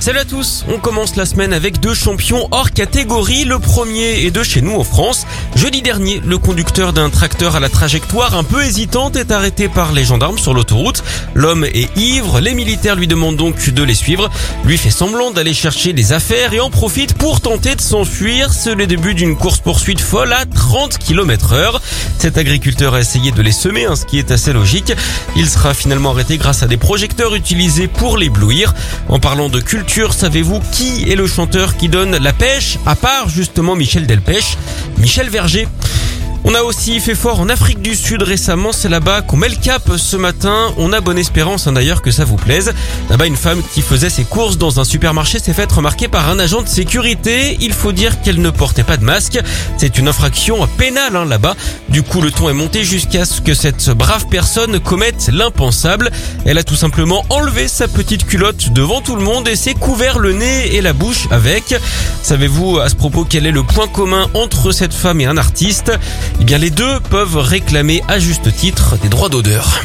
Salut à tous, on commence la semaine avec deux champions hors catégorie. Le premier est de chez nous en France. Jeudi dernier, le conducteur d'un tracteur à la trajectoire un peu hésitante est arrêté par les gendarmes sur l'autoroute. L'homme est ivre, les militaires lui demandent donc de les suivre. Lui fait semblant d'aller chercher des affaires et en profite pour tenter de s'enfuir. C'est le début d'une course-poursuite folle à 30 km heure. Cet agriculteur a essayé de les semer, hein, ce qui est assez logique. Il sera finalement arrêté grâce à des projecteurs utilisés pour l'éblouir. En parlant de culture, savez-vous qui est le chanteur qui donne la pêche, à part justement Michel Delpech Michel Verger. On a aussi fait fort en Afrique du Sud récemment, c'est là-bas qu'on met le cap ce matin. On a bonne espérance hein, d'ailleurs que ça vous plaise. Là-bas, une femme qui faisait ses courses dans un supermarché s'est faite remarquer par un agent de sécurité. Il faut dire qu'elle ne portait pas de masque. C'est une infraction pénale hein, là-bas. Du coup, le ton est monté jusqu'à ce que cette brave personne commette l'impensable. Elle a tout simplement enlevé sa petite culotte devant tout le monde et s'est couvert le nez et la bouche avec. Savez-vous à ce propos quel est le point commun entre cette femme et un artiste? Eh bien les deux peuvent réclamer à juste titre des droits d'odeur.